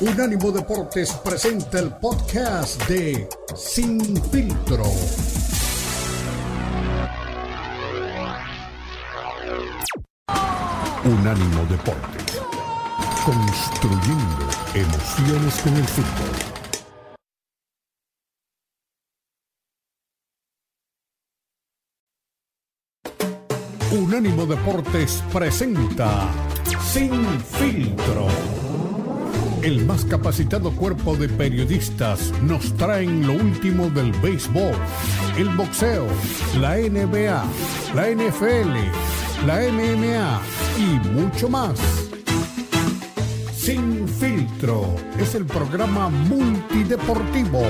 Unánimo Deportes presenta el podcast de Sin Filtro. Unánimo Deportes. Construyendo emociones con el fútbol. Unánimo Deportes presenta Sin Filtro. El más capacitado cuerpo de periodistas nos traen lo último del béisbol, el boxeo, la NBA, la NFL, la MMA y mucho más. Sin Filtro es el programa multideportivo.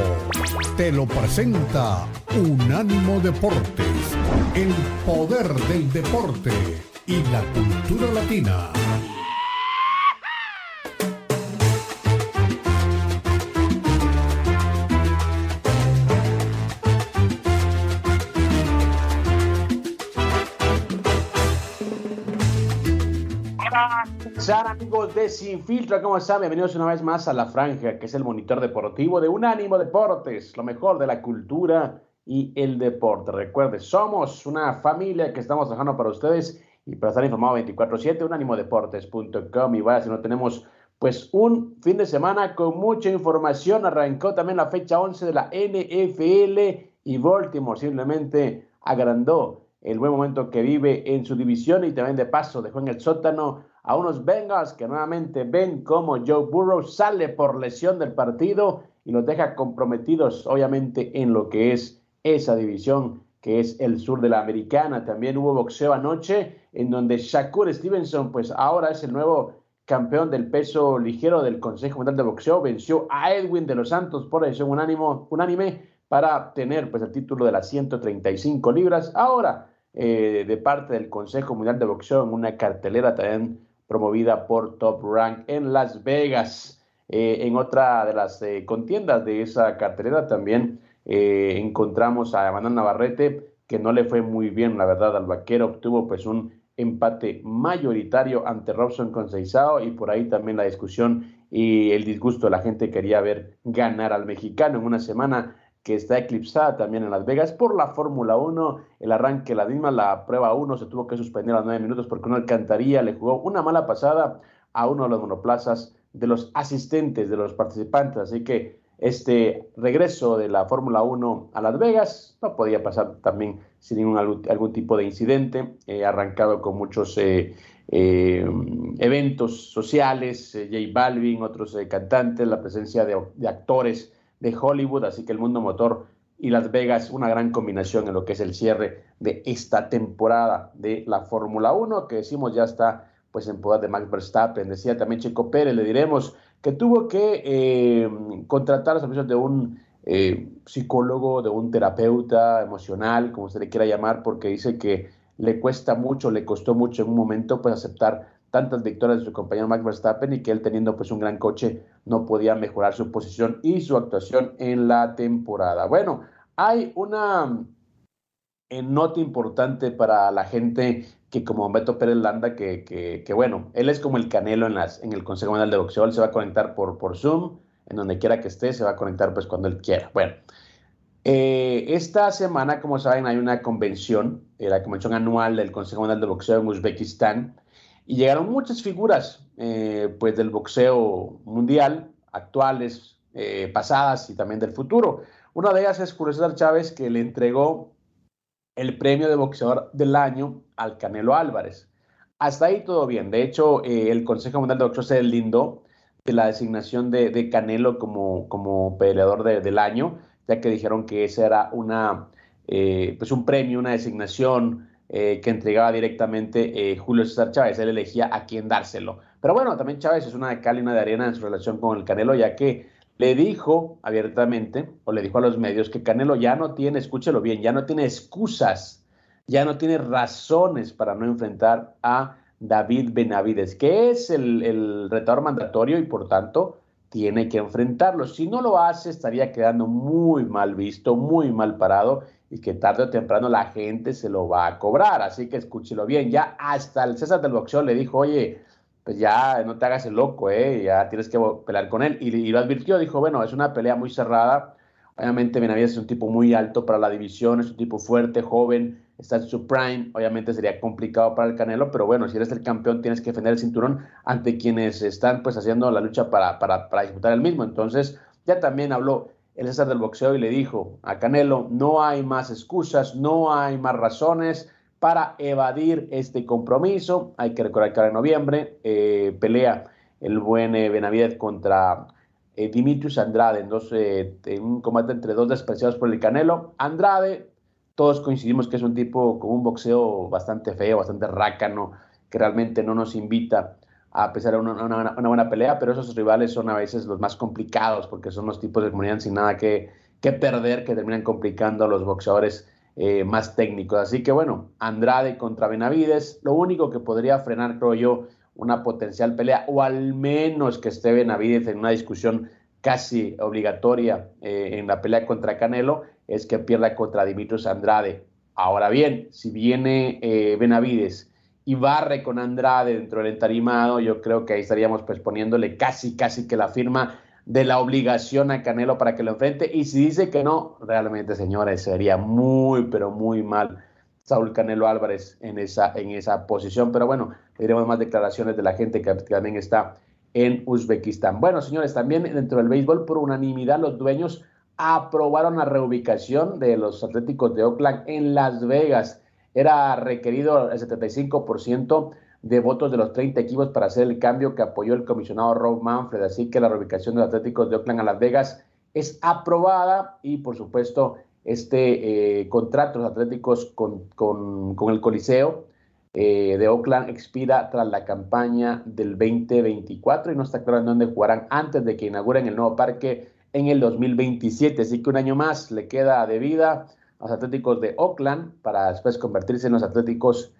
Te lo presenta Unánimo Deportes, el poder del deporte y la cultura latina. Hola amigos de Sin Filtro? ¿Cómo están? Bienvenidos una vez más a La Franja, que es el monitor deportivo de Unánimo Deportes, lo mejor de la cultura y el deporte. Recuerde, somos una familia que estamos trabajando para ustedes y para estar informado 24-7, unánimodeportes.com. Y vaya, si no tenemos pues un fin de semana con mucha información. Arrancó también la fecha 11 de la NFL y Baltimore simplemente agrandó el buen momento que vive en su división y también de paso dejó en el sótano a unos Bengals que nuevamente ven cómo Joe Burrow sale por lesión del partido y los deja comprometidos obviamente en lo que es esa división que es el sur de la americana. También hubo boxeo anoche en donde Shakur Stevenson pues ahora es el nuevo campeón del peso ligero del Consejo Mundial de Boxeo, venció a Edwin de los Santos por decisión unánime para tener pues el título de las 135 libras. Ahora, eh, de parte del Consejo Mundial de Boxeo, en una cartelera también promovida por Top Rank en Las Vegas. Eh, en otra de las eh, contiendas de esa cartelera también encontramos a Manuel Navarrete, que no le fue muy bien, la verdad, al vaquero, obtuvo pues un empate mayoritario ante Robson Conceizao y por ahí también la discusión y el disgusto de la gente quería ver ganar al mexicano en una semana que está eclipsada también en Las Vegas por la Fórmula 1. El arranque, la misma, la prueba 1 se tuvo que suspender a los 9 minutos porque no alcantaría, le jugó una mala pasada a uno de los monoplazas de los asistentes, de los participantes. Así que este regreso de la Fórmula 1 a Las Vegas no podía pasar también sin ningún algún, tipo de incidente, eh, arrancado con muchos eh, eh, eventos sociales, J Balvin, otros cantantes, la presencia de actores de Hollywood, así que el mundo motor y Las Vegas, una gran combinación en lo que es el cierre de esta temporada de la Fórmula 1, que decimos ya está pues en poder de Max Verstappen. Decía también Checo Pérez, le diremos que tuvo que eh, contratar los servicios de un eh, psicólogo, de un terapeuta emocional, como se le quiera llamar, porque dice que le cuesta mucho, le costó mucho en un momento pues aceptar tantas victorias de su compañero Max Verstappen y que él teniendo pues un gran coche no podía mejorar su posición y su actuación en la temporada. Bueno, hay una eh, nota importante para la gente que como Beto Pérez Landa, que, que, bueno, él es como el canelo en, las, en el Consejo Mundial de Boxeo, él se va a conectar por, por Zoom, en donde quiera que esté, se va a conectar pues cuando él quiera. Bueno, eh, esta semana, como saben, hay una convención, eh, la convención anual del Consejo Mundial de Boxeo en Uzbekistán, y llegaron muchas figuras eh, pues del boxeo mundial, actuales, eh, pasadas y también del futuro. Una de ellas es César Chávez, que le entregó el premio de boxeador del año al Canelo Álvarez. Hasta ahí todo bien. De hecho, eh, el Consejo Mundial de Boxeo se deslindó de la designación de, Canelo como, como peleador del año, ya que dijeron que ese era una, pues un premio, una designación eh, que entregaba directamente eh, Julio César Chávez. Él elegía a quién dárselo. Pero bueno, también Chávez es una de cal y una de arena en su relación con el Canelo, ya que le dijo abiertamente, o le dijo a los medios, que Canelo ya no tiene, escúchelo bien, ya no tiene excusas, ya no tiene razones para no enfrentar a David Benavides, que es el, el retador mandatorio y por tanto tiene que enfrentarlo. Si no lo hace, estaría quedando muy mal visto, muy mal parado y que tarde o temprano la gente se lo va a cobrar. Así que escúchelo bien. Ya hasta el César del boxeo le dijo, oye, pues ya no te hagas el loco, ¿eh? ya tienes que pelear con él. Y, y, lo advirtió, dijo, bueno, es una pelea muy cerrada. Obviamente Benavides es un tipo muy alto para la división, es un tipo fuerte, joven, está en su prime. Obviamente sería complicado para el Canelo, pero bueno, si eres el campeón tienes que defender el cinturón ante quienes están pues haciendo la lucha para, para, para disputar el mismo. Entonces ya también habló el César del boxeo y le dijo a Canelo, no hay más excusas, no hay más razones para evadir este compromiso. Hay que recordar que ahora en noviembre eh, pelea el buen eh, Benavides contra eh, Dimitrius Andrade en, dos, en un combate entre dos despreciados por el Canelo. Andrade, todos coincidimos que es un tipo con un boxeo bastante feo, bastante rácano, que realmente no nos invita a pesar de una, buena pelea, pero esos rivales son a veces los más complicados porque son los tipos de comunidad sin nada que, perder que terminan complicando a los boxeadores eh, más técnicos. Así que bueno, Andrade contra Benavides, lo único que podría frenar, creo yo, una potencial pelea, o al menos que esté Benavides en una discusión casi obligatoria eh, en la pelea contra Canelo, es que pierda contra Dimitrios Andrade. Ahora bien, si viene eh, Benavides y barre con Andrade dentro del entarimado, yo creo que ahí estaríamos pues poniéndole casi, casi que la firma de la obligación a Canelo para que lo enfrente. Y si dice que no, realmente, señores, sería muy, pero muy mal Saúl Canelo Álvarez en esa, en esa posición. Pero bueno, diremos más declaraciones de la gente que también está en Uzbekistán. Bueno, señores, también dentro del béisbol, por unanimidad, los dueños aprobaron la reubicación de los Atléticos de Oakland en Las Vegas era requerido el 75% de votos de los 30 equipos para hacer el cambio que apoyó el comisionado Rob Manfred. Así que la reubicación de los Atléticos de Oakland a Las Vegas es aprobada y, por supuesto, este eh, contrato de los Atléticos con, el Coliseo eh, de Oakland expira tras la campaña del 2024 y no está claro en dónde jugarán antes de que inauguren el nuevo parque en el 2027. Así que un año más le queda de vida los Atléticos de Oakland para después convertirse en los Atléticos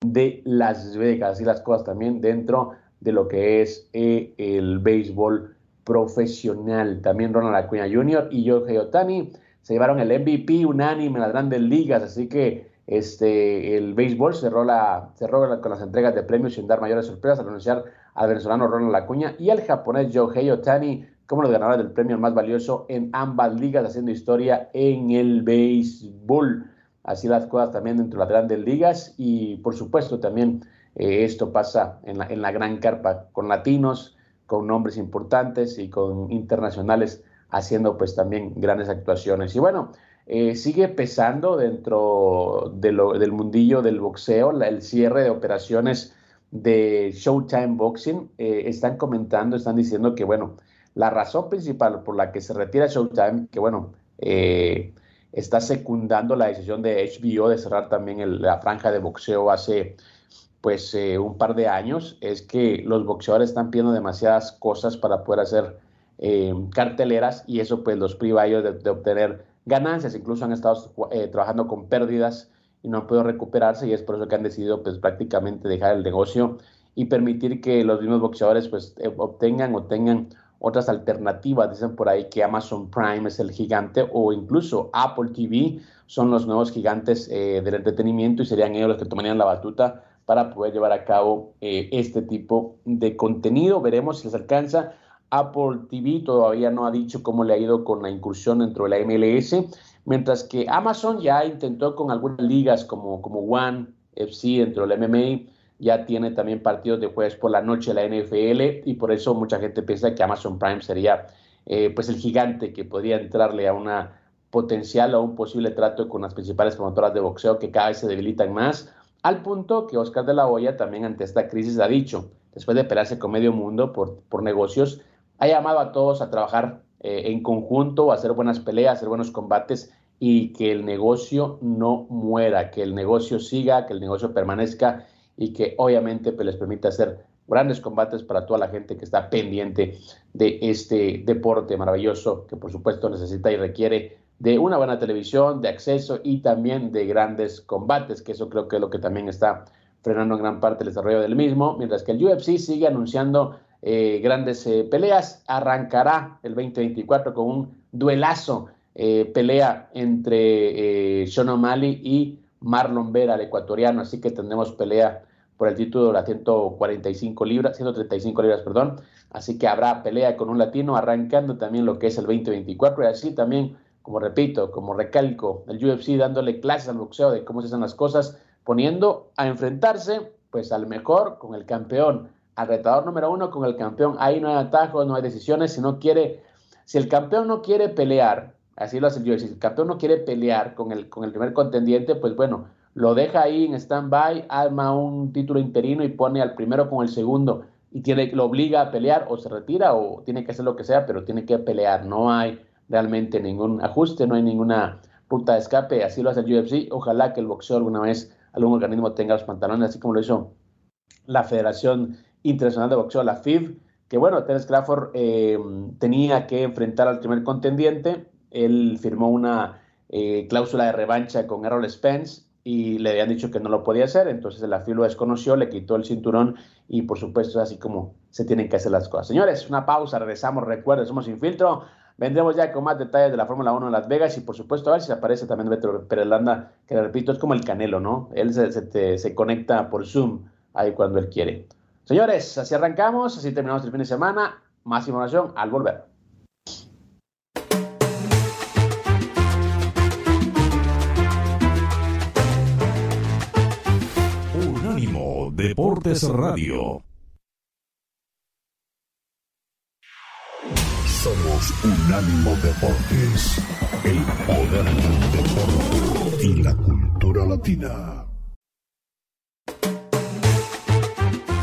de Las Vegas y las cosas también dentro de lo que es eh, el béisbol profesional. También Ronald Acuña Jr. y Jorge Otani se llevaron el MVP unánime en las grandes ligas, así que este, el béisbol cerró, la, cerró con las entregas de premios sin dar mayores sorpresas al anunciar al venezolano Ronald Acuña y al japonés Jorge Otani como los ganadores del premio más valioso en ambas ligas, haciendo historia en el béisbol. Así las cosas también dentro de las grandes ligas y por supuesto también eh, esto pasa en la, gran carpa con latinos, con nombres importantes y con internacionales haciendo pues también grandes actuaciones. Y bueno, eh, sigue pesando dentro del mundillo del boxeo el cierre de operaciones de Showtime Boxing. Eh, están comentando, están diciendo que bueno, la razón principal por la que se retira Showtime, que bueno, eh, está secundando la decisión de HBO de cerrar también la franja de boxeo hace pues eh, un par de años, es que los boxeadores están pidiendo demasiadas cosas para poder hacer eh, carteleras y eso pues los priva a ellos de, obtener ganancias, incluso han estado trabajando con pérdidas y no han podido recuperarse y es por eso que han decidido pues prácticamente dejar el negocio y permitir que los mismos boxeadores pues obtengan o tengan otras alternativas. Dicen por ahí que Amazon Prime es el gigante o incluso Apple TV son los nuevos gigantes eh, del entretenimiento y serían ellos los que tomarían la batuta para poder llevar a cabo eh, este tipo de contenido. Veremos si les alcanza. Apple TV todavía no ha dicho cómo le ha ido con la incursión dentro de la MLS, mientras que Amazon ya intentó con algunas ligas como, como One, FC dentro del MMA, ya tiene también partidos de jueves por la noche la NFL y por eso mucha gente piensa que Amazon Prime sería eh, pues el gigante que podría entrarle a una potencial o un posible trato con las principales promotoras de boxeo que cada vez se debilitan más, al punto que Oscar de la Hoya también ante esta crisis ha dicho, después de pelearse con medio mundo por, por negocios, ha llamado a todos a trabajar eh, en conjunto, a hacer buenas peleas, a hacer buenos combates y que el negocio no muera, que el negocio siga, que el negocio permanezca y que obviamente pues, les permite hacer grandes combates para toda la gente que está pendiente de este deporte maravilloso que por supuesto necesita y requiere de una buena televisión, de acceso y también de grandes combates, que eso creo que es lo que también está frenando en gran parte el desarrollo del mismo, mientras que el UFC sigue anunciando eh, grandes eh, peleas, arrancará el 2024 con un duelazo, eh, pelea entre Sean O'Malley y Marlon Vera, el ecuatoriano, así que tendremos pelea por el título de las 145 libras, 135 libras, perdón. Así que habrá pelea con un latino arrancando también lo que es el 2024 y así también, como repito, como recalco, el UFC dándole clases al boxeo de cómo se hacen las cosas, poniendo a enfrentarse pues al mejor con el campeón, al retador número uno con el campeón. Ahí no hay atajos, no hay decisiones, si no quiere, si el campeón no quiere pelear, así lo hace el UFC, si el campeón no quiere pelear con el, con el primer contendiente, pues bueno, lo deja ahí en stand-by, arma un título interino y pone al primero con el segundo y tiene, lo obliga a pelear o se retira o tiene que hacer lo que sea, pero tiene que pelear. No hay realmente ningún ajuste, no hay ninguna puta de escape. Así lo hace el UFC. Ojalá que el boxeo alguna vez, algún organismo tenga los pantalones, así como lo hizo la Federación Internacional de Boxeo, la FIB, que bueno, Terence Crawford eh, tenía que enfrentar al primer contendiente. Él firmó una eh, cláusula de revancha con Errol Spence y le habían dicho que no lo podía hacer, entonces el AFI lo desconoció, le quitó el cinturón y por supuesto es así como se tienen que hacer las cosas. Señores, una pausa, regresamos, recuerden, somos Sin Filtro, vendremos ya con más detalles de la Fórmula 1 en Las Vegas y por supuesto a ver si aparece también Beto Perelanda, que le repito, es como el Canelo, ¿no? Él se, se, se conecta por Zoom ahí cuando él quiere. Señores, así arrancamos, así terminamos el fin de semana, más información al volver. Deportes Radio. Somos Unánimo Deportes, el poder del deporte y la cultura latina.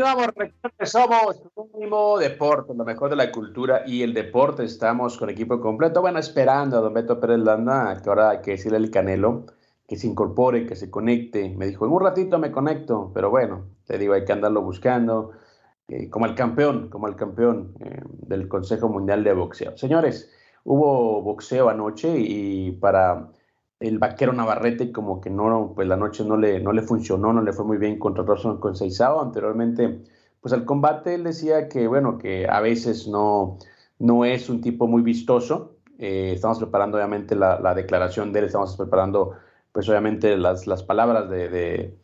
Continuamos, somos Unánimo Deporte, lo mejor de la cultura y el deporte. Estamos con equipo completo. Bueno, esperando a Don Beto Pérez Landa, que ahora hay que decirle el Canelo, que se incorpore, que se conecte. Me dijo, en un ratito me conecto, pero bueno, te digo, hay que andarlo buscando, eh, como el campeón, como el campeón eh, del Consejo Mundial de Boxeo. Señores, hubo boxeo anoche y para el vaquero Navarrete como que no, pues la noche no le, no le funcionó, no le fue muy bien contra Rosson con Seizao. Anteriormente, pues al combate él decía que, bueno, que a veces no, no es un tipo muy vistoso. Eh, estamos preparando obviamente la, declaración de él, estamos preparando pues obviamente las, las palabras de,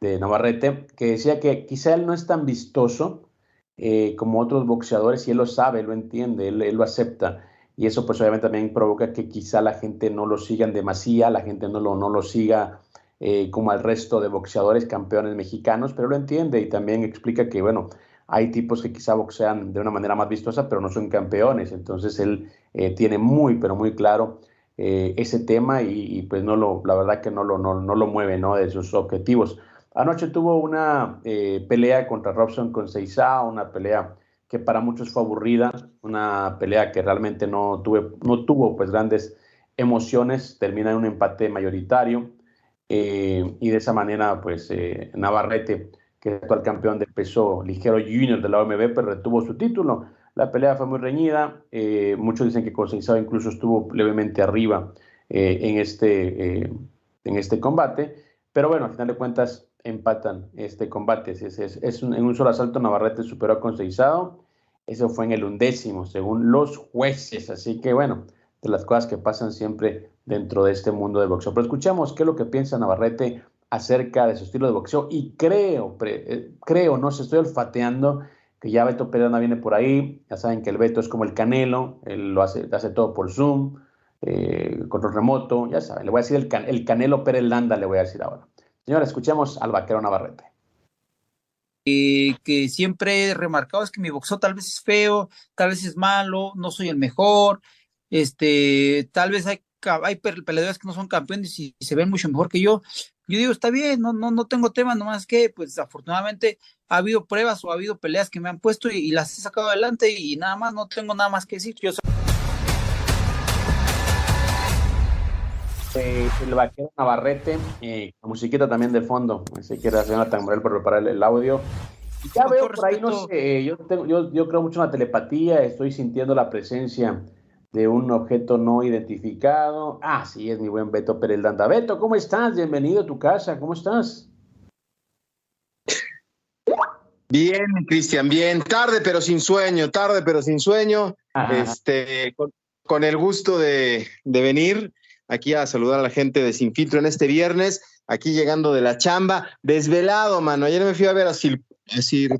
de, Navarrete, que decía que quizá él no es tan vistoso eh, como otros boxeadores y él lo sabe, lo entiende, él lo acepta y eso pues obviamente también provoca que quizá la gente no lo siga en demasía, la gente no lo, no lo siga eh, como al resto de boxeadores campeones mexicanos, pero lo entiende y también explica que, bueno, hay tipos que quizá boxean de una manera más vistosa, pero no son campeones, entonces él eh, tiene muy, pero muy claro eh, ese tema y, pues no lo, la verdad que no lo, no, no lo mueve, ¿no? De sus objetivos. Anoche tuvo una pelea contra Robson con Seiza, una pelea que para muchos fue aburrida, una pelea que realmente no, tuve, no tuvo pues grandes emociones, termina en un empate mayoritario eh, y de esa manera pues eh, Navarrete, que es actual campeón de peso ligero junior de la OMB, pues retuvo su título. La pelea fue muy reñida, eh, muchos dicen que Conseizado incluso estuvo levemente arriba en, este, en este combate, pero bueno, al final de cuentas empatan este combate. Es, es, en un solo asalto Navarrete superó a Conseizado eso fue en el undécimo, según los jueces. Así que bueno, de las cosas que pasan siempre dentro de este mundo de boxeo. Pero escuchemos qué es lo que piensa Navarrete acerca de su estilo de boxeo y creo, eh, creo, no se estoy olfateando que ya Beto Perelanda viene por ahí. Ya saben que el Beto es como el Canelo, él lo hace, hace todo por Zoom, eh, control remoto, ya saben. Le voy a decir el, el Canelo Perelanda, le voy a decir ahora. Señora, escuchemos al vaquero Navarrete. Eh, que siempre he remarcado es que mi boxeo tal vez es feo, tal vez es malo, no soy el mejor, este, tal vez hay, hay peleadores que no son campeones y, se ven mucho mejor que yo. Yo digo, está bien, no, no, no tengo tema, nomás que, pues afortunadamente ha habido pruebas o ha habido peleas que me han puesto y, las he sacado adelante y, nada más, no tengo nada más que decir. Yo Eh, el vaquero Navarrete, eh, musiquita también de fondo. Así que la señora Tamborel por preparar el, audio. Y ya veo por ahí, no sé, yo, tengo, yo, yo creo mucho en la telepatía, estoy sintiendo la presencia de un objeto no identificado. Ah, sí, es mi buen Beto Pérez Danda. Beto, ¿cómo estás? Bienvenido a tu casa, ¿cómo estás? Bien, Cristian, bien. Tarde pero sin sueño, tarde pero sin sueño. Este, con, el gusto de, de venir aquí a saludar a la gente de Sin Filtro en este viernes, aquí llegando de la chamba, desvelado, mano. Ayer me fui a ver a Sir,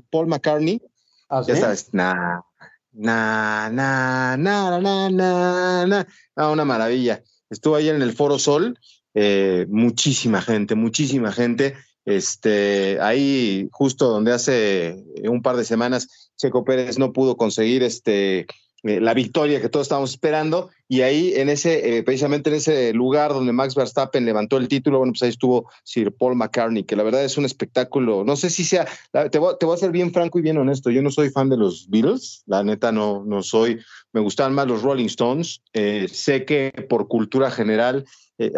Paul McCartney. ¿Ah, ya sabes, nah, nah, nah, nah, nah, nah, nah. Ah, una maravilla. Estuvo ahí en el Foro Sol, eh, muchísima gente, muchísima gente. Este, ahí justo donde hace un par de semanas Checo Pérez no pudo conseguir este eh, la victoria que todos estábamos esperando. Y ahí, en ese, eh, precisamente en ese lugar donde Max Verstappen levantó el título, bueno, pues ahí estuvo Sir Paul McCartney, que la verdad es un espectáculo. No sé si sea, te voy, te voy a ser bien franco y bien honesto. Yo no soy fan de los Beatles, la neta no, no soy. Me gustan más los Rolling Stones. Eh, sé que por cultura general,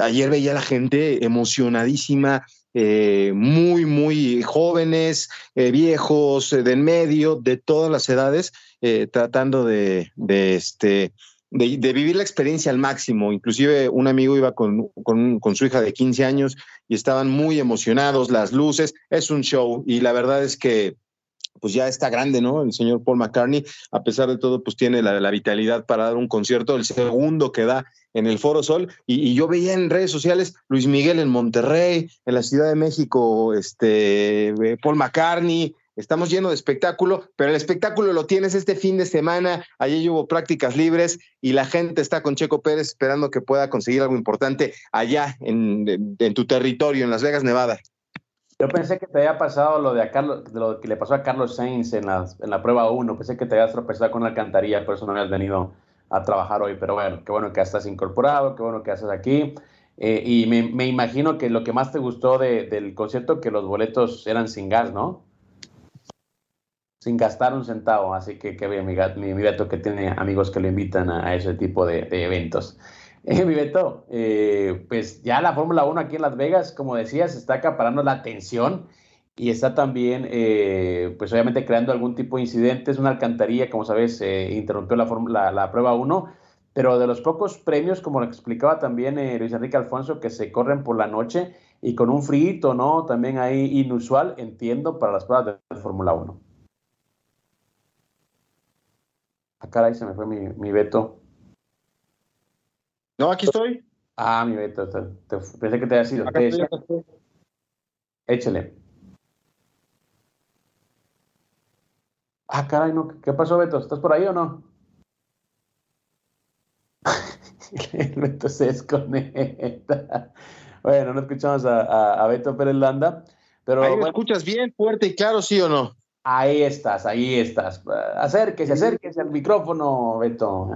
ayer veía a la gente emocionadísima. muy, muy jóvenes, viejos, de en medio, de todas las edades, eh, tratando de, este, de, vivir la experiencia al máximo. Inclusive un amigo iba con, con, su hija de 15 años y estaban muy emocionados, las luces, es un show y la verdad es que pues ya está grande, ¿no? El señor Paul McCartney, a pesar de todo, pues tiene la, vitalidad para dar un concierto, el segundo que da en el Foro Sol, y, y, yo veía en redes sociales Luis Miguel en Monterrey, en la Ciudad de México, este, eh, Paul McCartney, Estamos llenos de espectáculo, pero el espectáculo lo tienes este fin de semana. Allí hubo prácticas libres y la gente está con Checo Pérez esperando que pueda conseguir algo importante allá en, tu territorio, en Las Vegas, Nevada. Yo pensé que te había pasado lo de, Carlos, lo que le pasó a Carlos Sainz en la, en la prueba 1. Pensé que te habías tropezado con una alcantarilla, por eso no habías venido a trabajar hoy. Pero bueno, qué bueno que estás incorporado, qué bueno que haces aquí. Eh, y me, imagino que lo que más te gustó del concierto, que los boletos eran sin gas, ¿no? Sin gastar un centavo. Así que qué bien, mi, mi, Beto, que tiene amigos que lo invitan a, ese tipo de, eventos. Eh, mi Beto, eh, pues ya la Fórmula 1 aquí en Las Vegas, como decías, está acaparando la atención y está también, eh, pues obviamente creando algún tipo de incidentes. Una alcantarilla, como sabes, interrumpió la, la, prueba 1, pero de los pocos premios, como lo explicaba también Luis Enrique Alfonso, que se corren por la noche y con un frito, ¿no? También ahí inusual, entiendo, para las pruebas de Fórmula 1. Ah, caray, se me fue mi, mi Beto. No, aquí estoy. Ah, mi Beto, pensé que te había sido. Échale. Ah, caray, no. ¿Qué pasó, Beto? ¿Estás por ahí o no? El Beto se desconecta. Bueno, no escuchamos a, a, Beto Pérez Landa. Pero, ahí me escuchas bien, fuerte y claro, sí o no? Ahí estás, ahí estás. Acérquese, acérquese al micrófono, Beto.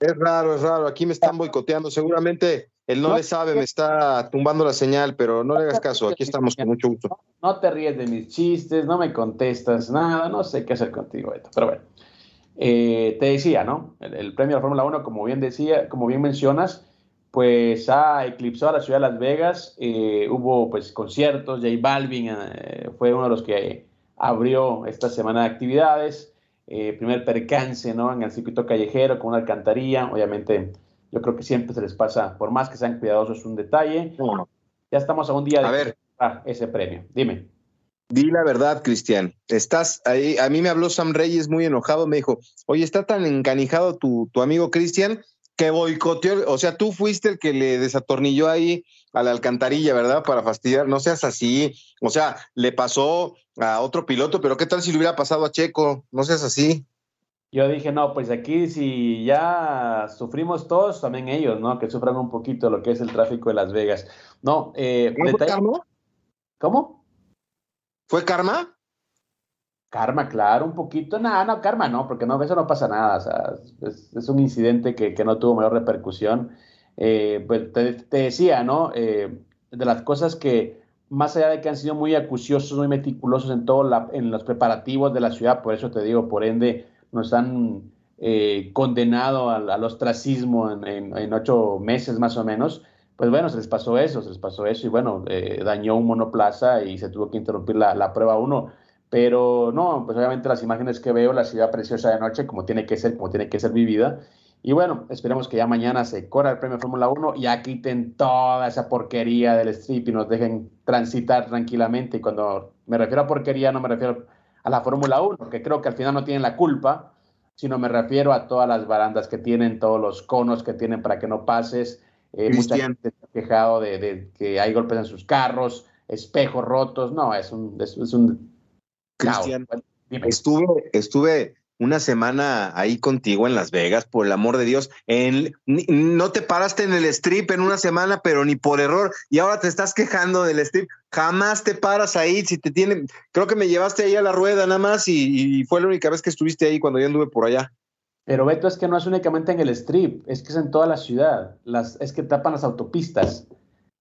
Es raro, es raro. Aquí me están boicoteando. Seguramente él no, le sabe, me está tumbando la señal, pero no le hagas caso. Aquí estamos con mucho gusto. No, te ríes de mis chistes, no me contestas nada. No sé qué hacer contigo, Beto. Pero bueno, eh, te decía, ¿no? El, premio de la Fórmula 1, como bien decía, como bien mencionas, pues ha eclipsado a la ciudad de Las Vegas. Eh, hubo pues conciertos. J Balvin eh, fue uno de los que abrió esta semana de actividades. Eh, primer percance ¿no? en el circuito callejero con una alcantarilla. Obviamente, yo creo que siempre se les pasa, por más que sean cuidadosos, es un detalle. Ya estamos a un día de a ver, ese premio. Dime. Di la verdad, Cristian. Estás ahí. A mí me habló Sam Reyes muy enojado. Me dijo, oye, está tan encanijado tu, tu amigo Cristian que boicoteó. O sea, tú fuiste el que le desatornilló ahí a la alcantarilla, ¿verdad? Para fastidiar. No seas así. O sea, le pasó a otro piloto, pero ¿qué tal si le hubiera pasado a Checo? No seas así. Yo dije, no, pues aquí si ya sufrimos todos, también ellos, ¿no? Que sufran un poquito lo que es el tráfico de Las Vegas. No, eh, ¿Fue karma? ¿Cómo? ¿Fue karma? Karma, claro, un poquito. No, no, karma no, porque no, eso no pasa nada. O sea, es, un incidente que, no tuvo mayor repercusión. Eh, pues te, decía, ¿no? Eh, de las cosas que más allá de que han sido muy acuciosos, muy meticulosos en todo los preparativos de la ciudad, por eso te digo, por ende, nos han eh, condenado al, ostracismo en, ocho meses más o menos, pues bueno, se les pasó eso, se les pasó eso y bueno, eh, dañó un monoplaza y se tuvo que interrumpir la, prueba 1. Pero no, pues obviamente las imágenes que veo, la ciudad preciosa de noche, como tiene que ser, como tiene que ser vivida. Y bueno, esperemos que ya mañana se corra el premio Fórmula 1 y ya quiten toda esa porquería del strip y nos dejen transitar tranquilamente. Y cuando me refiero a porquería, no me refiero a la Fórmula 1, que creo que al final no tienen la culpa, sino me refiero a todas las barandas que tienen, todos los conos que tienen para que no pases. Eh, mucha gente se ha quejado de, que hay golpes en sus carros, espejos rotos. No, es un, es un Cristian, estuve, estuve una semana ahí contigo en Las Vegas, por el amor de Dios. En, no te paraste en el strip en una semana, pero ni por error. Y ahora te estás quejando del strip. Jamás te paras ahí. Si te tienen, creo que me llevaste ahí a la rueda nada más y, fue la única vez que estuviste ahí cuando yo anduve por allá. Pero Beto, es que no es únicamente en el strip, es que es en toda la ciudad. Las, es que tapan las autopistas.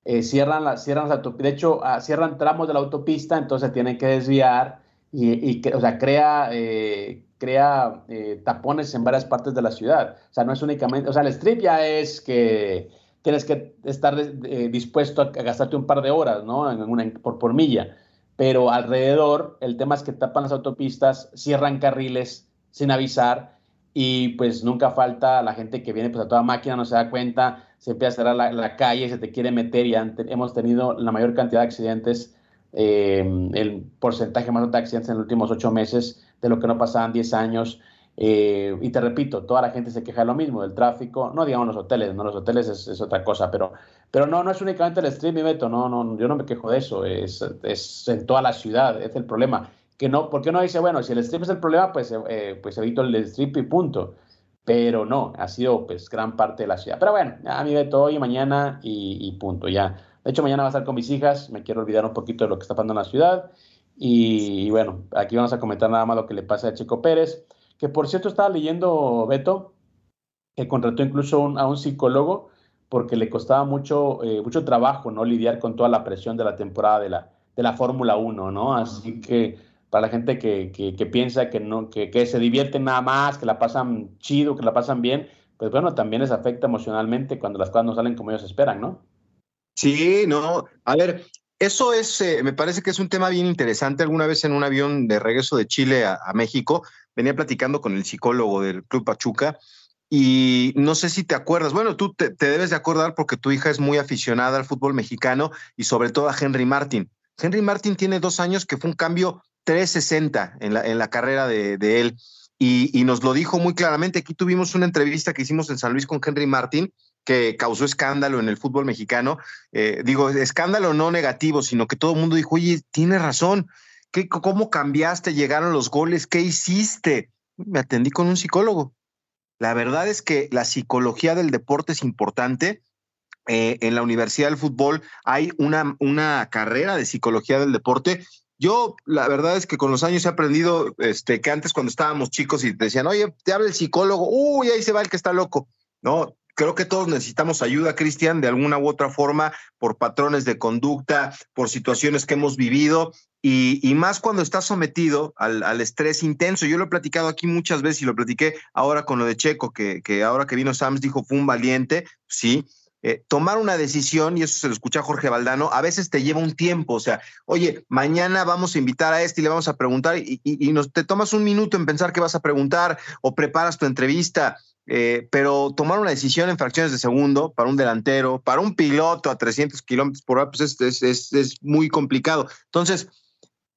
Eh, cierran, la, cierran las autopistas. De hecho, ah, cierran tramos de la autopista, entonces tienen que desviar y, o sea, crea, eh, crea eh, tapones en varias partes de la ciudad. O sea, no es únicamente, o sea, el strip ya es que tienes que estar eh, dispuesto a, gastarte un par de horas, ¿no? En una, por, por milla. Pero alrededor, el tema es que tapan las autopistas, cierran carriles sin avisar y pues nunca falta la gente que viene pues a toda máquina, no se da cuenta, se empieza a cerrar la, la calle, se te quiere meter y hemos tenido la mayor cantidad de accidentes eh, el porcentaje más de accidentes en los últimos ocho meses de lo que no pasaban 10 años. Eh, y te repito, toda la gente se queja de lo mismo, del tráfico, no digamos los hoteles, no los hoteles es, otra cosa, pero, pero no, no es únicamente el stream, mi Beto, no, no, yo no me quejo de eso, es, es en toda la ciudad, es el problema. Que no, ¿Por qué no dice, bueno, si el strip es el problema, pues, eh, pues evito el strip y punto? Pero no, ha sido pues gran parte de la ciudad. Pero bueno, a mi Beto, hoy mañana y, y punto, ya de hecho, mañana va a estar con mis hijas, me quiero olvidar un poquito de lo que está pasando en la ciudad. Y, bueno, aquí vamos a comentar nada más lo que le pasa a Chico Pérez, que por cierto estaba leyendo, Beto, que contrató incluso a un psicólogo porque le costaba mucho, eh, mucho trabajo no lidiar con toda la presión de la temporada de la, de la Fórmula 1, ¿no? Así que para la gente que, que, piensa que, no, que, que, se divierten nada más, que la pasan chido, que la pasan bien, pues bueno, también les afecta emocionalmente cuando las cosas no salen como ellos esperan, ¿no? Sí, no. A ver, eso es, eh, me parece que es un tema bien interesante. Alguna vez en un avión de regreso de Chile a, México, venía platicando con el psicólogo del Club Pachuca y no sé si te acuerdas, bueno, tú te, debes de acordar porque tu hija es muy aficionada al fútbol mexicano y sobre todo a Henry Martin. Henry Martin tiene dos años que fue un cambio 360 en la, en la carrera de, él y, y, nos lo dijo muy claramente. Aquí tuvimos una entrevista que hicimos en San Luis con Henry Martin que causó escándalo en el fútbol mexicano. Eh, digo, escándalo no negativo, sino que todo el mundo dijo, oye, tiene razón, ¿Qué, ¿cómo cambiaste? Llegaron los goles, ¿qué hiciste? Me atendí con un psicólogo. La verdad es que la psicología del deporte es importante. Eh, en la Universidad del Fútbol hay una, una carrera de psicología del deporte yo, la verdad es que con los años he aprendido este, que antes cuando estábamos chicos y te decían, oye, te habla el psicólogo, uy, ahí se va el que está loco. No, creo que todos necesitamos ayuda, Cristian, de alguna u otra forma, por patrones de conducta, por situaciones que hemos vivido y, más cuando estás sometido al, estrés intenso. Yo lo he platicado aquí muchas veces y lo platiqué ahora con lo de Checo, que, ahora que vino Sams dijo fue un valiente, sí. Eh, tomar una decisión, y eso se lo escucha Jorge Valdano, a veces te lleva un tiempo, o sea, oye, mañana vamos a invitar a este y le vamos a preguntar y, y nos, te tomas un minuto en pensar qué vas a preguntar o preparas tu entrevista eh, pero tomar una decisión en fracciones de segundo para un delantero, para un piloto a 300 kilómetros por hora, pues es, muy complicado. Entonces,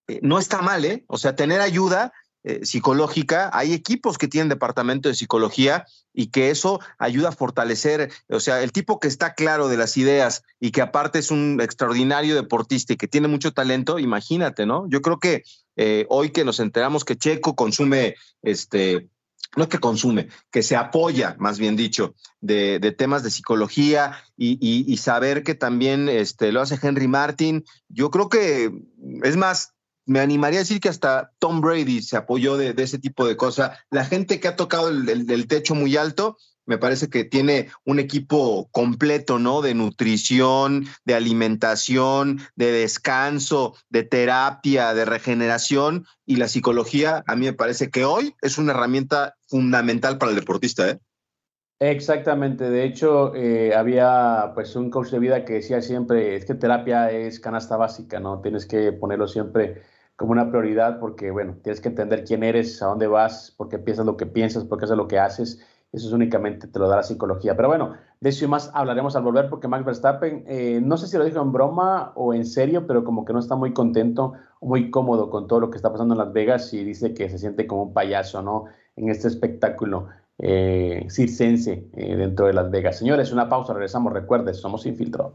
eh, no está mal, ¿eh? O sea, tener ayuda eh, psicológica, hay equipos que tienen departamento de psicología y que eso ayuda a fortalecer, o sea, el tipo que está claro de las ideas y que aparte es un extraordinario deportista y que tiene mucho talento, imagínate, ¿no? Yo creo que hoy que nos enteramos que Checo consume este no es que consume, que se apoya, más bien dicho, de, temas de psicología y, saber que también este, lo hace Henry Martin. Yo creo que, es más, me animaría a decir que hasta Tom Brady se apoyó de, ese tipo de cosas. La gente que ha tocado el techo muy alto, me parece que tiene un equipo completo, ¿no? De nutrición, de alimentación, de descanso, de terapia, de regeneración y la psicología, a mí me parece que hoy es una herramienta fundamental para el deportista, ¿eh? Exactamente, de hecho eh, había pues un coach de vida que decía siempre, es que terapia es canasta básica, ¿no? Tienes que ponerlo siempre como una prioridad porque, bueno, tienes que entender quién eres, a dónde vas, por qué piensas lo que piensas, por qué haces lo que haces. Eso es únicamente te lo da la psicología. Pero bueno, de eso y más hablaremos al volver porque Max Verstappen, eh, no sé si lo dijo en broma o en serio, pero como que no está muy contento, muy cómodo con todo lo que está pasando en Las Vegas y dice que se siente como un payaso, ¿no? En este espectáculo eh, circense eh, dentro de Las Vegas. Señores, una pausa, regresamos. Recuerden, somos Infiltrado.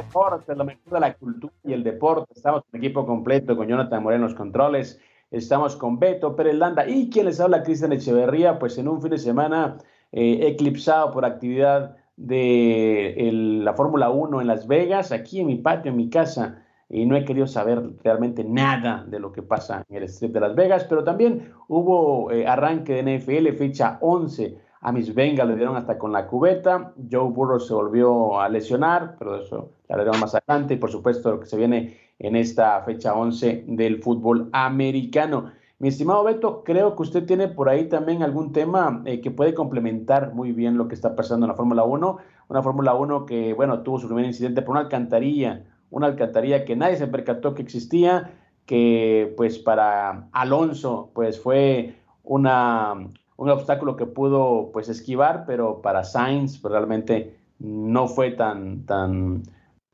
Deporte, lo mejor de la cultura y el deporte. Estamos en equipo completo con Jonathan Moreno en los controles. Estamos con Beto Pérez Landa y quien les habla, Cristian Echeverría, pues en un fin de semana eh, eclipsado por actividad de la Fórmula 1 en Las Vegas, aquí en mi patio, en mi casa, y no he querido saber realmente nada de lo que pasa en el Strip de Las Vegas, pero también hubo eh, arranque de NFL, fecha 11. A mis Bengals le dieron hasta con la cubeta. Joe Burrow se volvió a lesionar, pero eso lo hablaremos más adelante. Y por supuesto, lo que se viene en esta fecha 11 del fútbol americano. Mi estimado Beto, creo que usted tiene por ahí también algún tema eh, que puede complementar muy bien lo que está pasando en la Fórmula 1. Una Fórmula 1 que, bueno, tuvo su primer incidente por una alcantarilla, una alcantarilla que nadie se percató que existía, que pues para Alonso pues fue una, un obstáculo que pudo pues esquivar, pero para Sainz pues, realmente no fue tan, tan,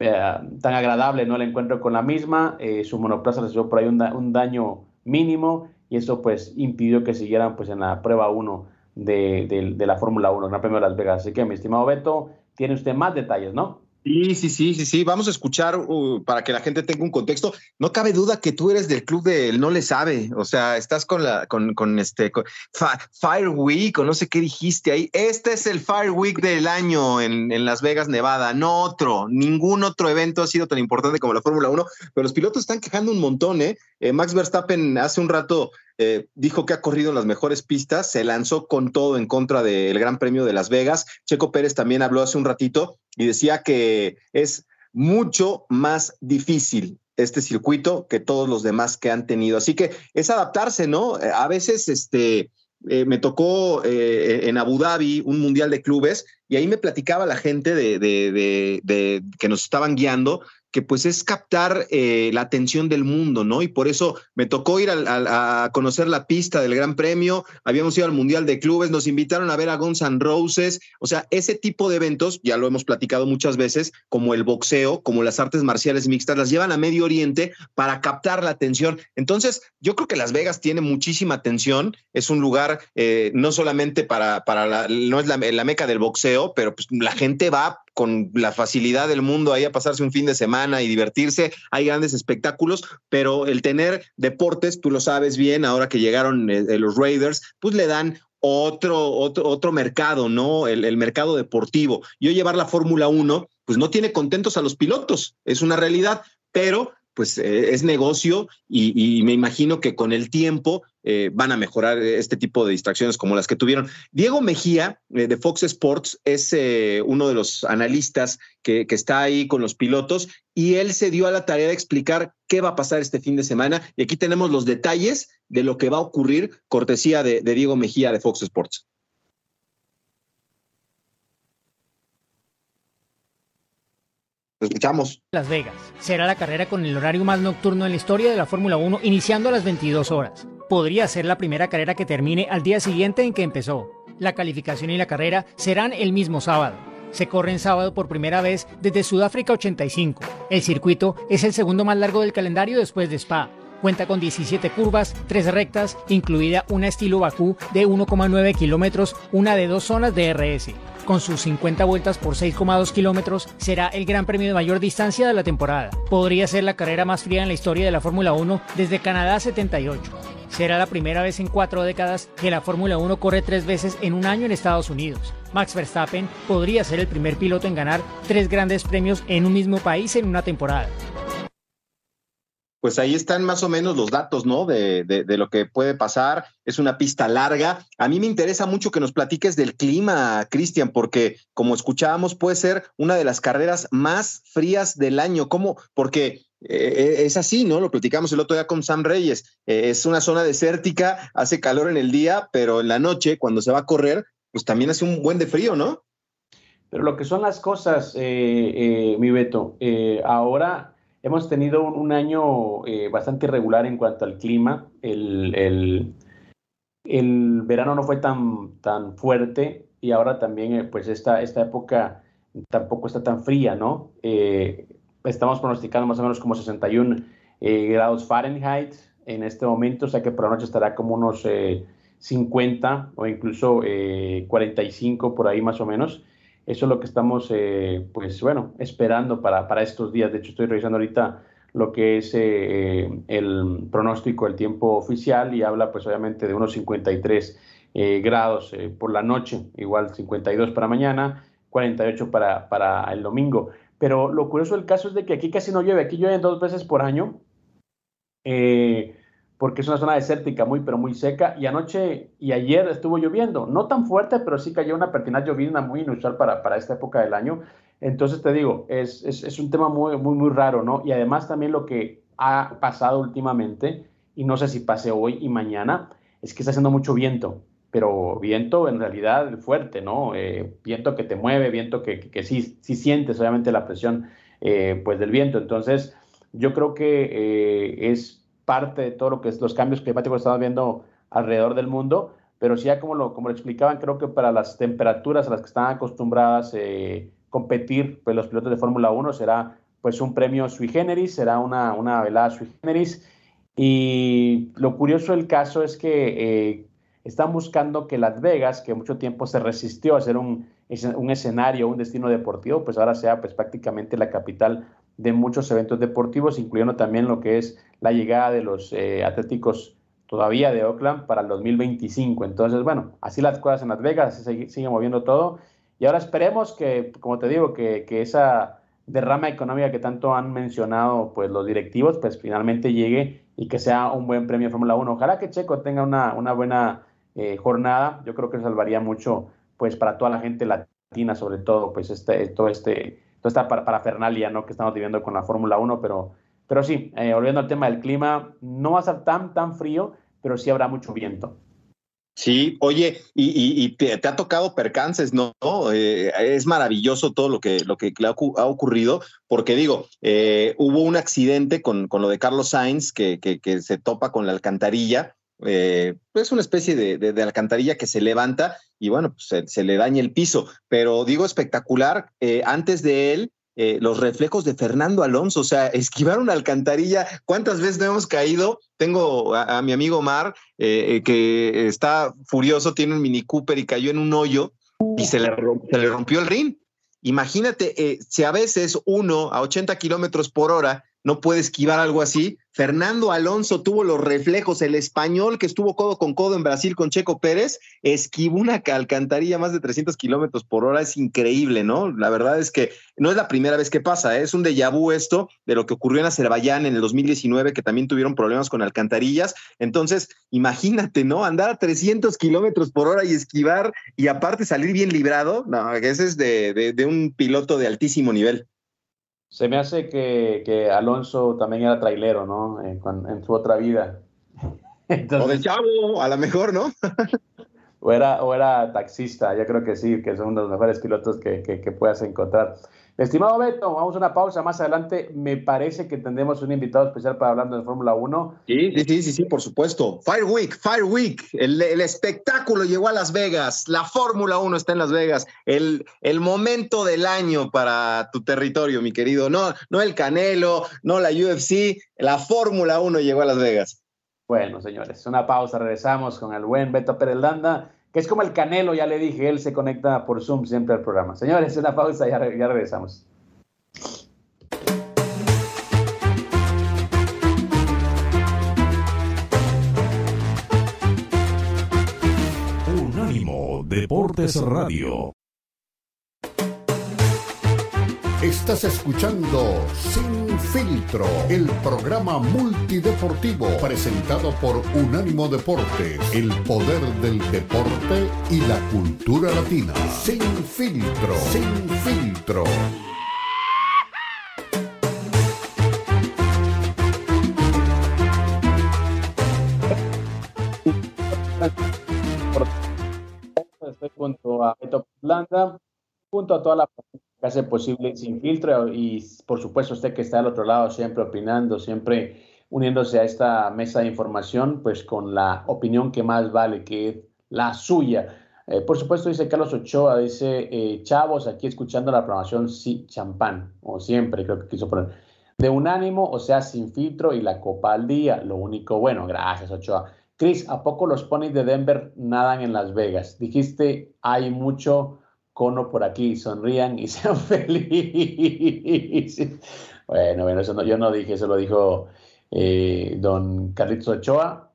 eh, tan agradable no el encuentro con la misma. Eh, su monoplaza recibió por ahí un, daño mínimo y eso pues impidió que siguieran pues en la prueba 1 de, de, la Fórmula 1, Gran Premio de Las Vegas. Así que mi estimado Beto, tiene usted más detalles, ¿no? Sí, sí, sí, sí, sí. Vamos a escuchar uh, para que la gente tenga un contexto. No cabe duda que tú eres del club del no le sabe. O sea, estás con la, con, con este Fire Week o no sé qué dijiste ahí. Este es el Fire Week del año en, en, Las Vegas, Nevada. No otro. Ningún otro evento ha sido tan importante como la Fórmula 1. Pero los pilotos están quejando un montón, ¿eh? eh Max Verstappen hace un rato eh, dijo que ha corrido en las mejores pistas, se lanzó con todo en contra del Gran Premio de Las Vegas. Checo Pérez también habló hace un ratito y decía que es mucho más difícil este circuito que todos los demás que han tenido. Así que es adaptarse, ¿no? Eh, a veces este, eh, me tocó en Abu Dhabi un mundial de clubes y ahí me platicaba la gente de, de que nos estaban guiando que pues es captar eh, la atención del mundo, ¿no? Y por eso me tocó ir a, conocer la pista del Gran Premio, habíamos ido al Mundial de Clubes, nos invitaron a ver a Guns N' Roses, o sea, ese tipo de eventos, ya lo hemos platicado muchas veces, como el boxeo, como las artes marciales mixtas, las llevan a Medio Oriente para captar la atención. Entonces, yo creo que Las Vegas tiene muchísima atención, es un lugar eh, no solamente para, la, no es la, la meca del boxeo, pero pues la gente va con la facilidad del mundo ahí a pasarse un fin de semana y divertirse. Hay grandes espectáculos, pero el tener deportes, tú lo sabes bien, ahora que llegaron eh, eh, los Raiders, pues le dan otro, otro, otro mercado, ¿no? El, el mercado deportivo. Yo llevar la Fórmula 1, pues no tiene contentos a los pilotos, es una realidad, pero pues eh, es negocio y, me imagino que con el tiempo eh, van a mejorar este tipo de distracciones como las que tuvieron. Diego Mejía eh, de Fox Sports es uno de los analistas que, está ahí con los pilotos y él se dio a la tarea de explicar qué va a pasar este fin de semana y aquí tenemos los detalles de lo que va a ocurrir cortesía de Diego Mejía de Fox Sports. Escuchamos. Las Vegas. Será la carrera con el horario más nocturno en la historia de la Fórmula 1, iniciando a las 22 horas. Podría ser la primera carrera que termine al día siguiente en que empezó. La calificación y la carrera serán el mismo sábado. Se corre en sábado por primera vez desde Sudáfrica 85. El circuito es el segundo más largo del calendario después de Spa Cuenta con 17 curvas, 3 rectas, incluida una estilo Bakú de 1,9 kilómetros, una de dos zonas de RS. Con sus 50 vueltas por 6,2 kilómetros, será el gran premio de mayor distancia de la temporada. Podría ser la carrera más fría en la historia de la Fórmula 1 desde Canadá 78. Será la primera vez en cuatro décadas que la Fórmula 1 corre tres veces en un año en Estados Unidos. Max Verstappen podría ser el primer piloto en ganar tres grandes premios en un mismo país en una temporada pues ahí están más o menos los datos, ¿no? De, de, lo que puede pasar. Es una pista larga. A mí me interesa mucho que nos platiques del clima, Cristian, porque como escuchábamos, puede ser una de las carreras más frías del año. ¿Cómo? Porque eh, es así, ¿no? Lo platicamos el otro día con Sam Reyes. Eh, es una zona desértica, hace calor en el día, pero en la noche, cuando se va a correr, pues también hace un buen de frío, ¿no? Pero lo que son las cosas, eh, mi Beto, ahora Hemos tenido un, año eh, bastante irregular en cuanto al clima. El, verano no fue tan, tan fuerte y ahora también, eh, pues, esta, esta época tampoco está tan fría, ¿no? Eh, estamos pronosticando más o menos como 61 grados Fahrenheit en este momento, o sea que por la noche estará como unos 50 o incluso 45 por ahí más o menos. Eso es lo que estamos, eh, pues bueno, esperando para, para, estos días. De hecho, estoy revisando ahorita lo que es eh, el pronóstico del tiempo oficial y habla pues obviamente de unos 53 eh, grados por la noche, igual 52 para mañana, 48 para, para el domingo. Pero lo curioso del caso es de que aquí casi no llueve, aquí llueve dos veces por año. Eh, porque es una zona desértica muy, pero muy seca. Y anoche y ayer estuvo lloviendo, no tan fuerte, pero sí cayó una pertinaz llovizna muy inusual para, para esta época del año. Entonces te digo, es, es, un tema muy, muy, muy raro, ¿no? Y además también lo que ha pasado últimamente, y no sé si pase hoy y mañana, es que está haciendo mucho viento, pero viento en realidad fuerte, ¿no? Eh, viento que te mueve, viento que, que, sí, sí sientes obviamente la presión eh, pues del viento. Entonces, yo creo que eh, es parte de todo lo que es los cambios climáticos que estamos viendo alrededor del mundo, pero sí ya como lo, como lo explicaban, creo que para las temperaturas a las que están acostumbradas eh, competir pues, los pilotos de Fórmula 1 será pues un premio sui generis, será una, una velada sui generis. Y lo curioso del caso es que eh, están buscando que Las Vegas, que mucho tiempo se resistió a ser un, un escenario, un destino deportivo, pues ahora sea pues prácticamente la capital de muchos eventos deportivos, incluyendo también lo que es la llegada de los eh, Atléticos todavía de Oakland para el 2025. Entonces, bueno, así las cosas en Las Vegas, así sigue, moviendo todo. Y ahora esperemos que, como te digo, que, que, esa derrama económica que tanto han mencionado pues, los directivos, pues finalmente llegue y que sea un buen premio Fórmula 1. Ojalá que Checo tenga una, una buena eh, jornada. Yo creo que salvaría mucho pues para toda la gente latina, sobre todo, pues este, todo este toda esta parafernalia ¿no? que estamos viviendo con la Fórmula 1, pero, pero sí, eh, volviendo al tema del clima, no va a ser tan, tan frío, pero sí habrá mucho viento. Sí, oye, y, te, ha tocado percances, ¿no? Eh, es maravilloso todo lo que, lo que ha, ocurrido, porque digo, eh, hubo un accidente con, con, lo de Carlos Sainz que, que, se topa con la alcantarilla, es una especie de, alcantarilla que se levanta y bueno, pues se, le daña el piso. Pero digo espectacular, eh, antes de él, eh, los reflejos de Fernando Alonso, o sea, esquivar una alcantarilla, ¿cuántas veces no hemos caído? Tengo a, mi amigo Mar, eh, que está furioso, tiene un Mini Cooper y cayó en un hoyo y se le, rompió el rin. Imagínate, si a veces uno a 80 kilómetros por hora no puede esquivar algo así. Fernando Alonso tuvo los reflejos, el español que estuvo codo con codo en Brasil con Checo Pérez, esquivó una alcantarilla más de 300 kilómetros por hora, es increíble, ¿no? La verdad es que no es la primera vez que pasa, ¿eh? es un déjà vu esto de lo que ocurrió en Azerbaiyán en el 2019, que también tuvieron problemas con alcantarillas. Entonces, imagínate, ¿no? Andar a 300 kilómetros por hora y esquivar y aparte salir bien librado, no, ese es de, de un piloto de altísimo nivel. Se me hace que, Alonso también era trailero, ¿no? En, su otra vida. o de chavo, a lo mejor, ¿no? o, era, o era taxista, yo creo que sí, que son uno de los mejores pilotos que, que puedas encontrar. Estimado Beto, vamos a una pausa. Más adelante me parece que tendremos un invitado especial para hablar de Fórmula 1. Sí, sí, sí, sí, por supuesto. Fire Week, Fire Week. El, espectáculo llegó a Las Vegas. La Fórmula 1 está en Las Vegas. El, el momento del año para tu territorio, mi querido. No, no el Canelo, no la UFC. La Fórmula 1 llegó a Las Vegas. Bueno, señores, una pausa. Regresamos con el buen Beto Pérez Landa es como el Canelo, ya le dije, él se conecta por Zoom siempre al programa. Señores, una pausa ya, ya regresamos. Unánimo Deportes Radio. Estás escuchando Sin Filtro, el programa multideportivo presentado por Unánimo Deportes, el poder del deporte y la cultura latina. Sin Filtro, Sin Filtro. Estoy junto a Beto junto a toda la que hace posible sin filtro y por supuesto usted que está al otro lado siempre opinando, siempre uniéndose a esta mesa de información, pues con la opinión que más vale, que es la suya. Eh, por supuesto, dice Carlos Ochoa, dice, eh, chavos, aquí escuchando la programación, sí, champán, o siempre creo que quiso poner, de unánimo, o sea, sin filtro y la copa al día, lo único bueno, gracias Ochoa. Chris, ¿a poco los ponis de Denver nadan en Las Vegas? Dijiste, hay mucho cono por aquí, sonrían y sean felices. Bueno, bueno, eso no, yo no dije, eso lo dijo eh, don Carlitos Ochoa.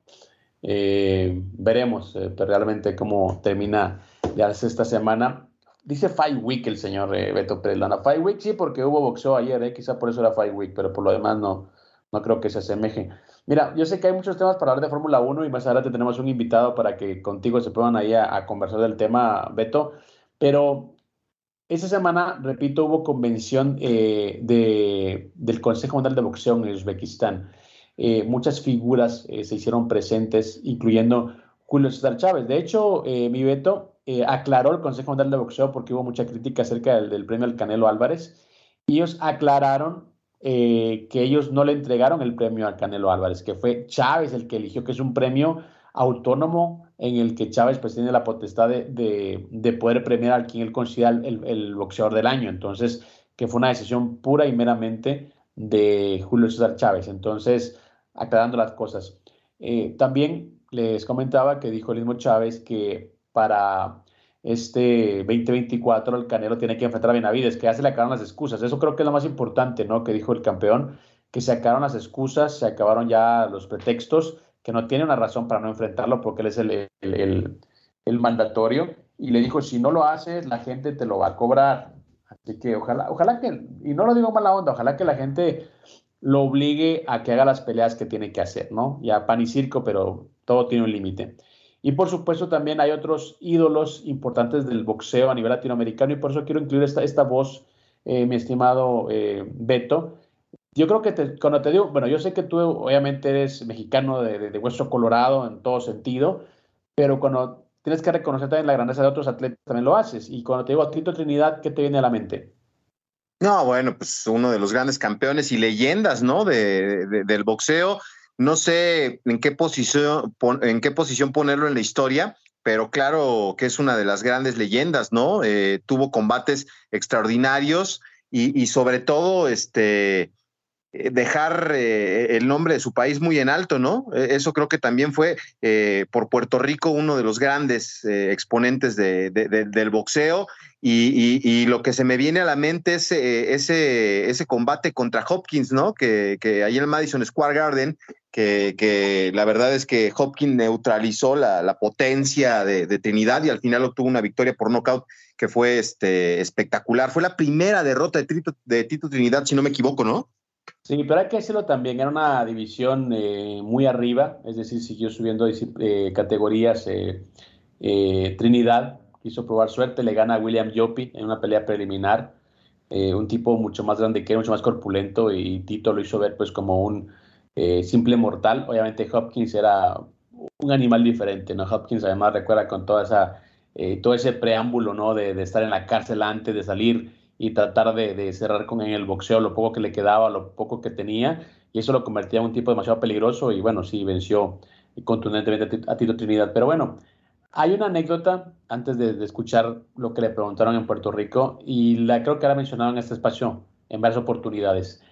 Eh, veremos eh, realmente cómo termina ya esta semana. Dice Five Week el señor Beto Pérez Five Week sí, porque hubo boxeo ayer, quizá por eso era Five Week, pero por lo demás no, no creo que se asemeje. Mira, yo sé que hay muchos temas para hablar de Fórmula 1 y más adelante tenemos un invitado para que contigo se puedan ahí a conversar del tema, Beto. Pero esa semana, repito, hubo convención eh, del Consejo Mundial de Boxeo en Uzbekistán. Eh, muchas figuras eh, se hicieron presentes, incluyendo Julio César Chávez. De hecho, mi veto aclaró el Consejo Mundial de Boxeo porque hubo mucha crítica acerca del, premio al Canelo Álvarez. Y ellos aclararon que ellos no le entregaron el premio al Canelo Álvarez, que fue Chávez el que eligió, que es un premio autónomo en el que Chávez pues tiene la potestad de, poder premiar a quien él considera el, boxeador del año. Entonces, que fue una decisión pura y meramente de Julio César Chávez. Entonces, aclarando las cosas. Eh, también les comentaba que dijo el mismo Chávez que para este 2024 el Canelo tiene que enfrentar a Benavides, que ya se le acabaron las excusas. Eso creo que es lo más importante, ¿no? Que dijo el campeón, que se acabaron las excusas, se acabaron ya los pretextos que no tiene una razón para no enfrentarlo porque él es el, el, mandatorio. Y le dijo, si no lo haces, la gente te lo va a cobrar. Así que ojalá, ojalá que, y no lo digo mala onda, ojalá que la gente lo obligue a que haga las peleas que tiene que hacer, ¿no? Ya pan y circo, pero todo tiene un límite. Y por supuesto también hay otros ídolos importantes del boxeo a nivel latinoamericano y por eso quiero incluir esta, esta voz, eh, mi estimado eh, Beto, yo creo que cuando te digo, bueno, yo sé que tú obviamente eres mexicano de, de, hueso colorado en todo sentido, pero cuando tienes que reconocer también la grandeza de otros atletas, también lo haces. Y cuando te digo a Tito Trinidad, ¿qué te viene a la mente? No, bueno, pues uno de los grandes campeones y leyendas, ¿no? De, del boxeo. No sé en qué posición, en qué posición ponerlo en la historia, pero claro que es una de las grandes leyendas, ¿no? Eh, tuvo combates extraordinarios y, sobre todo, este, dejar eh, el nombre de su país muy en alto, ¿no? E, eso creo que también fue eh, por Puerto Rico uno de los grandes exponentes del boxeo y, lo que se me viene a la mente es ese, ese combate contra Hopkins, ¿no? Que, que ahí en el Madison Square Garden, que, la verdad es que Hopkins neutralizó la, potencia de, Trinidad y al final obtuvo una victoria por nocaut que fue este, espectacular. Fue la primera derrota de de Tito Trinidad, si no me equivoco, ¿no? Sí, pero hay que decirlo también, era una división eh, muy arriba, es decir, siguió subiendo eh, categorías. Eh, Trinidad quiso probar suerte, le gana a William Yopi en una pelea preliminar, un tipo mucho más grande que él, mucho más corpulento, y Tito lo hizo ver pues como un simple mortal. Obviamente Hopkins era un animal diferente, ¿no? Hopkins además recuerda con toda esa, todo ese preámbulo, ¿no? De, estar en la cárcel antes de salir y tratar de, cerrar con el boxeo lo poco que le quedaba, lo poco que tenía, y eso lo convertía en un tipo demasiado peligroso y bueno, sí, venció contundentemente a Tito Trinidad. Pero bueno, hay una anécdota antes de, de, escuchar lo que le preguntaron en Puerto Rico y la creo que era mencionado en este espacio en varias oportunidades.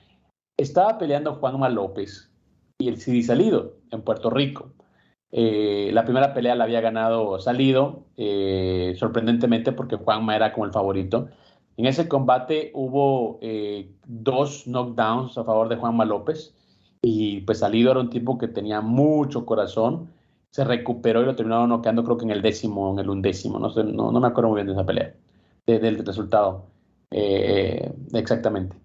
Estaba peleando Juanma López y el Cidi Salido en Puerto Rico. Eh, la primera pelea la había ganado Salido, eh, sorprendentemente porque Juanma era como el favorito. En ese combate hubo eh, dos knockdowns a favor de Juanma López y pues Salido era un tipo que tenía mucho corazón, se recuperó y lo terminaron noqueando creo que en el décimo, en el undécimo, no, sé, no, me acuerdo muy bien de esa pelea, de, del resultado eh, exactamente.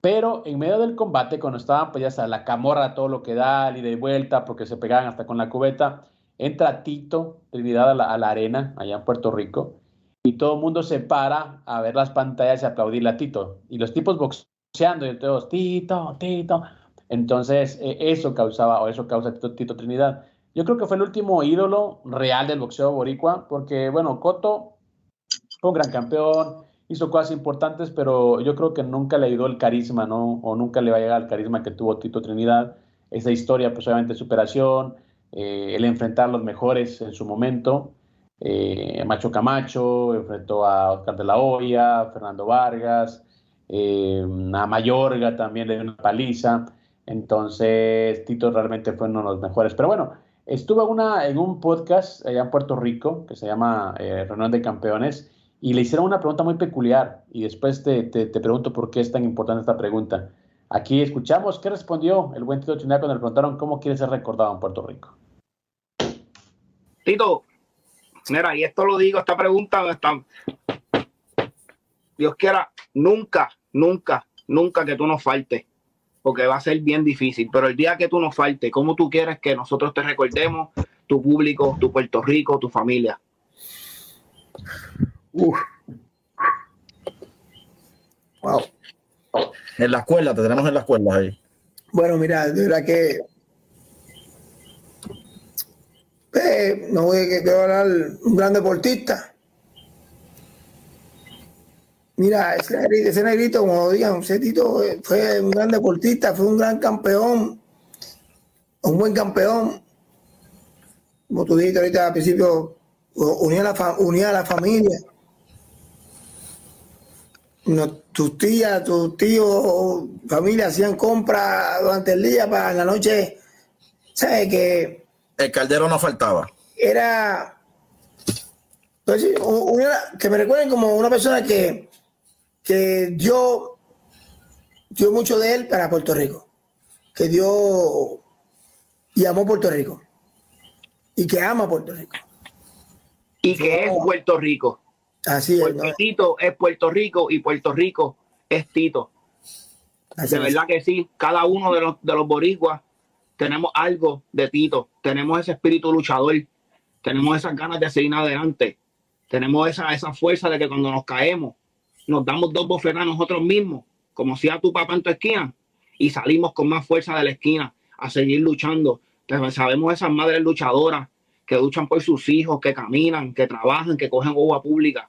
Pero en medio del combate, cuando estaban, pues ya la camorra, todo lo que da, y de vuelta, porque se pegaban hasta con la cubeta, entra Tito Trinidad a la arena, allá en Puerto Rico, y todo el mundo se para a ver las pantallas y aplaudirle a Tito. Y los tipos boxeando, y todos, Tito, Tito. Entonces, eh, eso causaba, o eso causa Tito, Tito, Trinidad. Yo creo que fue el último ídolo real del boxeo boricua, porque, bueno, Coto fue un gran campeón, hizo cosas importantes, pero yo creo que nunca le ayudó el carisma, ¿no? O nunca le va a llegar el carisma que tuvo Tito Trinidad. Esa historia, pues obviamente superación, eh, el enfrentar a los mejores en su momento. Eh, Macho Camacho, enfrentó a Oscar de la Hoya, Fernando Vargas, eh, a Mayorga también le dio una paliza. Entonces, Tito realmente fue uno de los mejores. Pero bueno, estuvo una, en un podcast allá en Puerto Rico que se llama eh, Reunión de Campeones y le hicieron una pregunta muy peculiar y después te, te, pregunto por qué es tan importante esta pregunta. Aquí escuchamos qué respondió el buen Tito Trinidad cuando le preguntaron cómo quiere ser recordado en Puerto Rico. Tito, mira, y esto lo digo, esta pregunta, está, Dios quiera, nunca, nunca, nunca que tú nos faltes, porque va a ser bien difícil, pero el día que tú nos faltes, ¿cómo tú quieres que nosotros te recordemos, tu público, tu Puerto Rico, tu familia? Uf. Wow. En la escuela, te tenemos en la escuela ahí. Bueno, mira, de verdad que eh, no voy a hablar un gran deportista. Mira, ese negrito, ese negrito como digan, ese Tito fue un gran deportista, fue un gran campeón, un buen campeón. Como tú dijiste ahorita al principio, unía a la, unía la familia no, tus tías, tus tíos, familia hacían compras durante el día para la noche. ¿Sabes que El caldero no faltaba. Era. Pues, una, que me recuerden como una persona que, que dio, dio mucho de él para Puerto Rico. Que dio y amó Puerto Rico. Y que ama Puerto Rico. Y que es Puerto Rico. Así es. Porque ¿no? Tito es Puerto Rico y Puerto Rico es Tito. Así de verdad que sí, cada uno de los, de los boricuas tenemos algo de Tito, tenemos ese espíritu luchador, tenemos esas ganas de seguir adelante, tenemos esa, esa fuerza de que cuando nos caemos, nos damos dos bofetadas nosotros mismos, como si a tu papá en tu esquina, y salimos con más fuerza de la esquina a seguir luchando. Sabemos esas madres luchadoras que luchan por sus hijos, que caminan, que trabajan, que cogen agua pública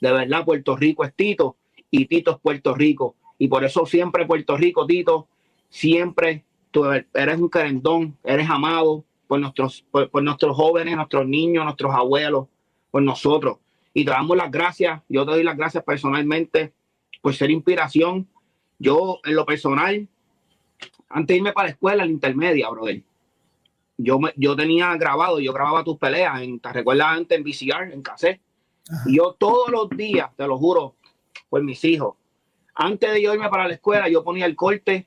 de verdad Puerto Rico es Tito y Tito es Puerto Rico. Y por eso siempre Puerto Rico, Tito, siempre tú eres un querendón, eres amado por nuestros, por, por, nuestros jóvenes, nuestros niños, nuestros abuelos, por nosotros. Y te damos las gracias, yo te doy las gracias personalmente por ser inspiración. Yo, en lo personal, antes de irme para la escuela, la intermedia, brother, yo, me, yo tenía grabado, yo grababa tus peleas, en, ¿te recuerdas antes en VCR, en cassette? Ajá. Y yo todos los días, te lo juro, por mis hijos, antes de yo irme para la escuela, yo ponía el corte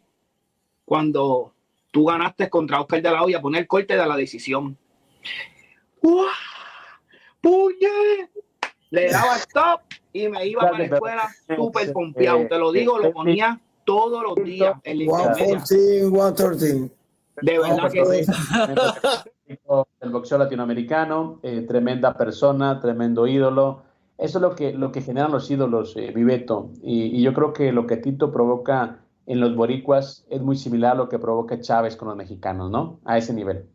cuando tú ganaste contra Oscar de la Hoya, ponía el corte de la decisión. ¡Uah! ¡Puñe! Le daba stop y me iba para la escuela súper pompeado. Te lo digo, lo ponía todos los días en la 114, 113. De verdad que sí. El boxeo latinoamericano, eh, tremenda persona, tremendo ídolo. Eso es lo que, lo que generan los ídolos, eh, Viveto. Y, y, yo creo que lo que Tito provoca en los boricuas es muy similar a lo que provoca Chávez con los mexicanos, ¿no? A ese nivel.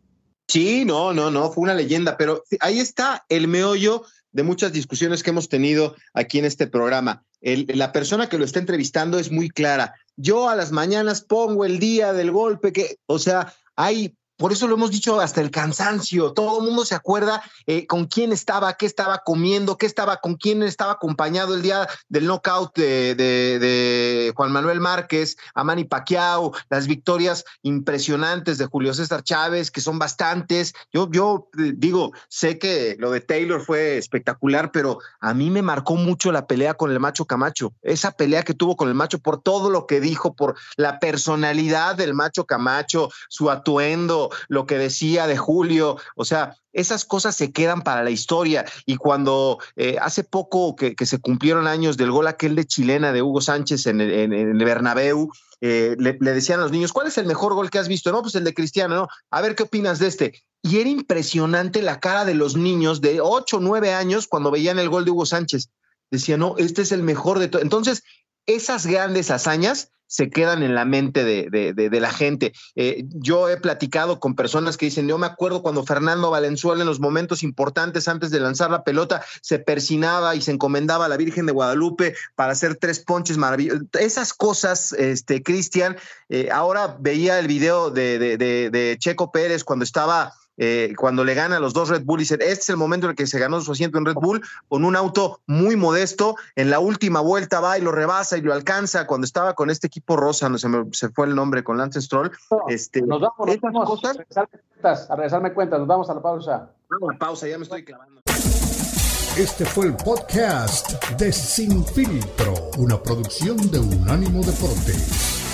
Sí, no, no, no, fue una leyenda, pero ahí está el meollo de muchas discusiones que hemos tenido aquí en este programa. la persona que lo está entrevistando es muy clara. Yo a las mañanas pongo el día del golpe, que, o sea, hay por eso lo hemos dicho hasta el cansancio. Todo el mundo se acuerda eh, con quién estaba, qué estaba comiendo, qué estaba, con quién estaba acompañado el día del knockout de, Juan Manuel Márquez, Amani Pacquiao, las victorias impresionantes de Julio César Chávez, que son bastantes. Yo, yo eh, digo, sé que lo de Taylor fue espectacular, pero a mí me marcó mucho la pelea con el macho Camacho. Esa pelea que tuvo con el macho por todo lo que dijo, por la personalidad del macho Camacho, su atuendo lo que decía de Julio, o sea, esas cosas se quedan para la historia. Y cuando eh, hace poco que, se cumplieron años del gol aquel de chilena de Hugo Sánchez en el, Bernabéu, eh, le, decían a los niños, ¿cuál es el mejor gol que has visto? No, pues el de Cristiano, ¿no? A ver qué opinas de este. Y era impresionante la cara de los niños de 8 o 9 años cuando veían el gol de Hugo Sánchez. Decían, no, este es el mejor de todo. Entonces, esas grandes hazañas se quedan en la mente de, la gente. Eh, yo he platicado con personas que dicen, yo me acuerdo cuando Fernando Valenzuela en los momentos importantes antes de lanzar la pelota se persinaba y se encomendaba a la Virgen de Guadalupe para hacer tres ponches maravillosos. Esas cosas, este, Cristian, eh, ahora veía el video de Checo Pérez cuando estaba eh, cuando le gana a los dos Red Bull y dice, este es el momento en el que se ganó su asiento en Red Bull con un auto muy modesto, en la última vuelta va y lo rebasa y lo alcanza, cuando estaba con este equipo rosa, no se me se fue el nombre, con Lance Stroll. este, nos vamos, nos vamos cosas, a regresarme cuenta, nos vamos a la pausa. Vamos a la pausa, ya me estoy clavando. Este fue el podcast de Sin Filtro, una producción de Unánimo Deportes.